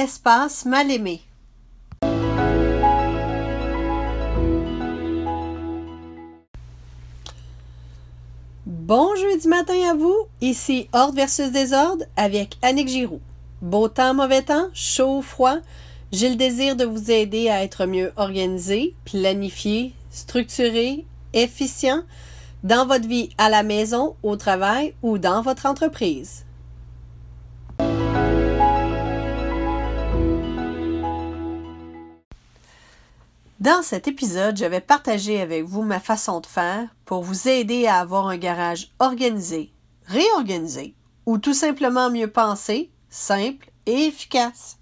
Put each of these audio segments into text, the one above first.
Espace mal-aimé. Bon jeudi matin à vous, ici Ordre versus Désordre avec Annick Giroux. Beau temps, mauvais temps, chaud, froid, j'ai le désir de vous aider à être mieux organisé, planifié, structuré, efficient dans votre vie à la maison, au travail ou dans votre entreprise. Dans cet épisode, je vais partager avec vous ma façon de faire pour vous aider à avoir un garage organisé, réorganisé ou tout simplement mieux pensé, simple et efficace.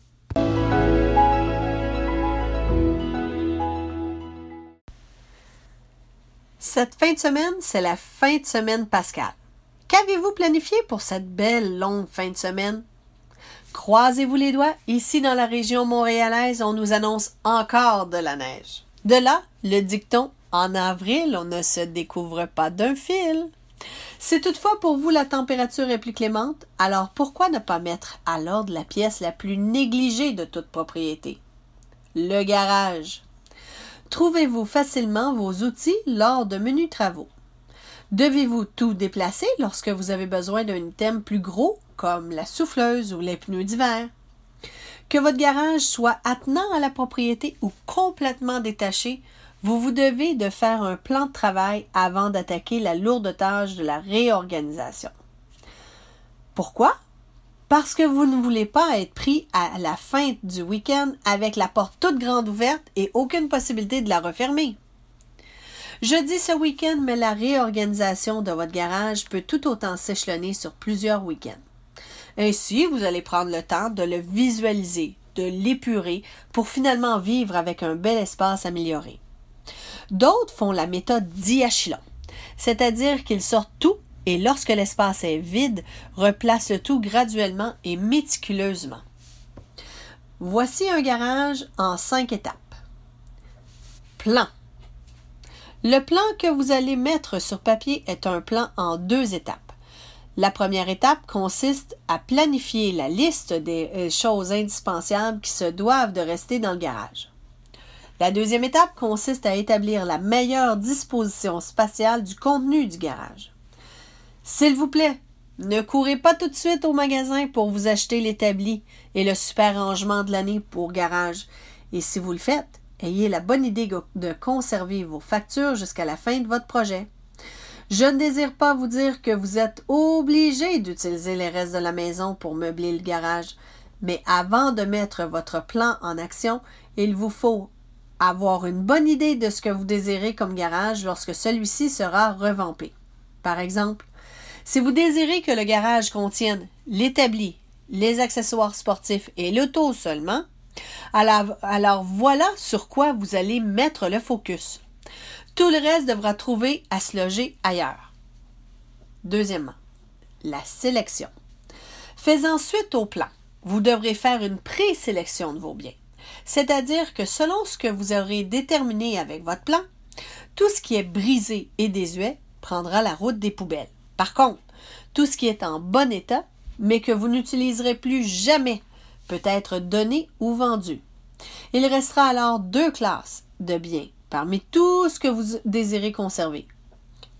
Cette fin de semaine, c'est la fin de semaine pascale. Qu'avez-vous planifié pour cette belle longue fin de semaine? Croisez-vous les doigts, ici dans la région montréalaise, on nous annonce encore de la neige. De là, le dicton En avril, on ne se découvre pas d'un fil. Si toutefois pour vous la température est plus clémente, alors pourquoi ne pas mettre à l'ordre la pièce la plus négligée de toute propriété? Le garage. Trouvez-vous facilement vos outils lors de menus travaux? Devez-vous tout déplacer lorsque vous avez besoin d'un item plus gros comme la souffleuse ou les pneus d'hiver? Que votre garage soit attenant à la propriété ou complètement détaché, vous vous devez de faire un plan de travail avant d'attaquer la lourde tâche de la réorganisation. Pourquoi? Parce que vous ne voulez pas être pris à la fin du week-end avec la porte toute grande ouverte et aucune possibilité de la refermer. Je dis ce week-end, mais la réorganisation de votre garage peut tout autant s'échelonner sur plusieurs week-ends. Ainsi, vous allez prendre le temps de le visualiser, de l'épurer pour finalement vivre avec un bel espace amélioré. D'autres font la méthode diachylon, c'est-à-dire qu'ils sortent tout et lorsque l'espace est vide, replacent tout graduellement et méticuleusement. Voici un garage en cinq étapes. Plan. Le plan que vous allez mettre sur papier est un plan en deux étapes. La première étape consiste à planifier la liste des euh, choses indispensables qui se doivent de rester dans le garage. La deuxième étape consiste à établir la meilleure disposition spatiale du contenu du garage. S'il vous plaît, ne courez pas tout de suite au magasin pour vous acheter l'établi et le super rangement de l'année pour garage. Et si vous le faites, ayez la bonne idée de conserver vos factures jusqu'à la fin de votre projet. Je ne désire pas vous dire que vous êtes obligé d'utiliser les restes de la maison pour meubler le garage, mais avant de mettre votre plan en action, il vous faut avoir une bonne idée de ce que vous désirez comme garage lorsque celui-ci sera revampé. Par exemple, si vous désirez que le garage contienne l'établi, les accessoires sportifs et l'auto seulement, alors, voilà sur quoi vous allez mettre le focus. Tout le reste devra trouver à se loger ailleurs. Deuxièmement, la sélection. Faisant suite au plan, vous devrez faire une présélection de vos biens. C'est-à-dire que selon ce que vous aurez déterminé avec votre plan, tout ce qui est brisé et désuet prendra la route des poubelles. Par contre, tout ce qui est en bon état, mais que vous n'utiliserez plus jamais, peut être donné ou vendu. Il restera alors deux classes de biens parmi tout ce que vous désirez conserver.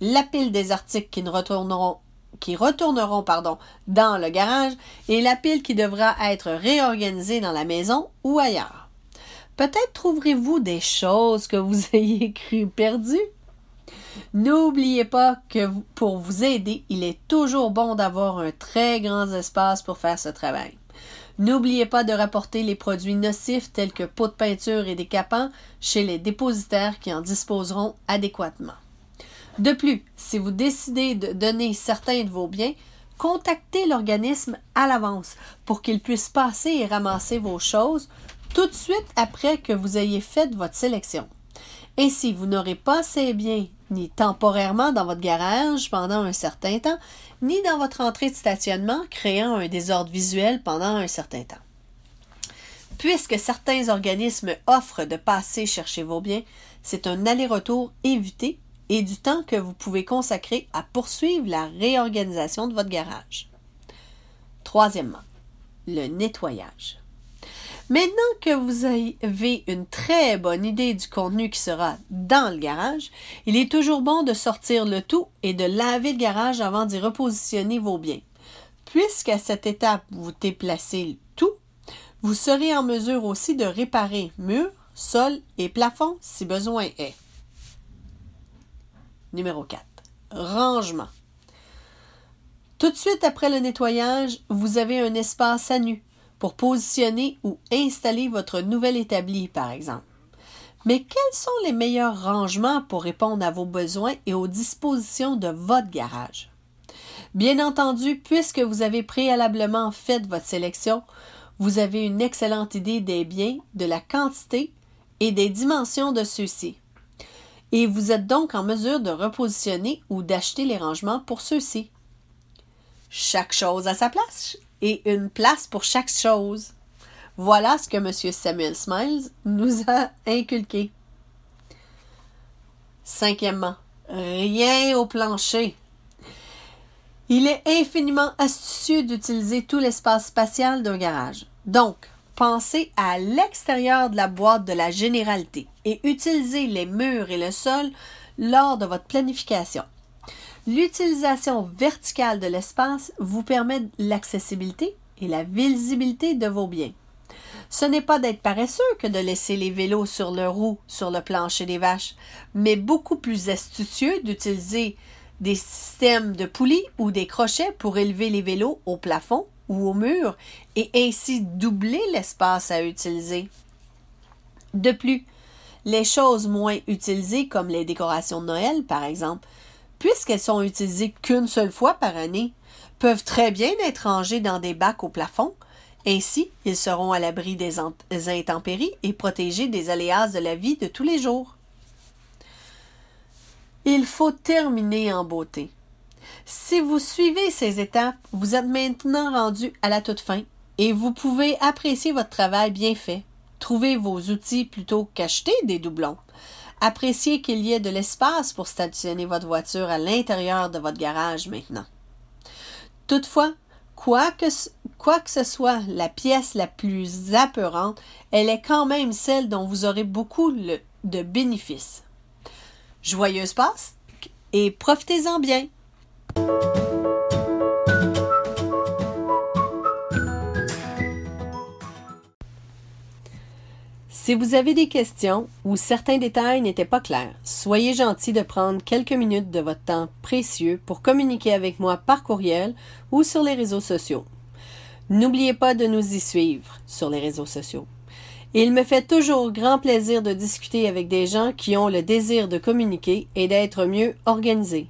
La pile des articles qui, retourneront, qui retourneront pardon, dans le garage et la pile qui devra être réorganisée dans la maison ou ailleurs. Peut-être trouverez-vous des choses que vous ayez cru perdues. N'oubliez pas que pour vous aider, il est toujours bon d'avoir un très grand espace pour faire ce travail. N'oubliez pas de rapporter les produits nocifs tels que pots de peinture et décapants chez les dépositaires qui en disposeront adéquatement. De plus, si vous décidez de donner certains de vos biens, contactez l'organisme à l'avance pour qu'il puisse passer et ramasser vos choses tout de suite après que vous ayez fait votre sélection. Ainsi, vous n'aurez pas ces biens ni temporairement dans votre garage pendant un certain temps, ni dans votre entrée de stationnement, créant un désordre visuel pendant un certain temps. Puisque certains organismes offrent de passer chercher vos biens, c'est un aller-retour évité et du temps que vous pouvez consacrer à poursuivre la réorganisation de votre garage. Troisièmement, le nettoyage. Maintenant que vous avez une très bonne idée du contenu qui sera dans le garage, il est toujours bon de sortir le tout et de laver le garage avant d'y repositionner vos biens. Puisqu'à cette étape, vous déplacez tout, vous serez en mesure aussi de réparer murs, sol et plafond si besoin est. Numéro 4. Rangement. Tout de suite après le nettoyage, vous avez un espace à nu pour positionner ou installer votre nouvel établi, par exemple. Mais quels sont les meilleurs rangements pour répondre à vos besoins et aux dispositions de votre garage? Bien entendu, puisque vous avez préalablement fait votre sélection, vous avez une excellente idée des biens, de la quantité et des dimensions de ceux-ci. Et vous êtes donc en mesure de repositionner ou d'acheter les rangements pour ceux-ci. Chaque chose à sa place et une place pour chaque chose. Voilà ce que M. Samuel Smiles nous a inculqué. Cinquièmement, rien au plancher. Il est infiniment astucieux d'utiliser tout l'espace spatial d'un garage. Donc, pensez à l'extérieur de la boîte de la généralité et utilisez les murs et le sol lors de votre planification. L'utilisation verticale de l'espace vous permet l'accessibilité et la visibilité de vos biens. Ce n'est pas d'être paresseux que de laisser les vélos sur le roue sur le plancher des vaches, mais beaucoup plus astucieux d'utiliser des systèmes de poulies ou des crochets pour élever les vélos au plafond ou au mur et ainsi doubler l'espace à utiliser. De plus, les choses moins utilisées comme les décorations de Noël, par exemple, puisqu'elles sont utilisées qu'une seule fois par année, peuvent très bien être rangées dans des bacs au plafond. Ainsi, ils seront à l'abri des, intempéries et protégés des aléas de la vie de tous les jours. Il faut terminer en beauté. Si vous suivez ces étapes, vous êtes maintenant rendu à la toute fin et vous pouvez apprécier votre travail bien fait. Trouver vos outils plutôt qu'acheter des doublons. Appréciez qu'il y ait de l'espace pour stationner votre voiture à l'intérieur de votre garage maintenant. Toutefois, quoi que, ce soit la pièce la plus apeurante, elle est quand même celle dont vous aurez beaucoup de bénéfices. Joyeuse Passe et profitez-en bien! Si vous avez des questions ou certains détails n'étaient pas clairs, soyez gentil de prendre quelques minutes de votre temps précieux pour communiquer avec moi par courriel ou sur les réseaux sociaux. N'oubliez pas de nous y suivre sur les réseaux sociaux. Il me fait toujours grand plaisir de discuter avec des gens qui ont le désir de communiquer et d'être mieux organisés.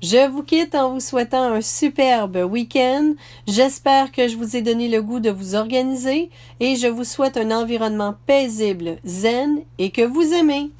Je vous quitte en vous souhaitant un superbe week-end. J'espère que je vous ai donné le goût de vous organiser et je vous souhaite un environnement paisible, zen et que vous aimez.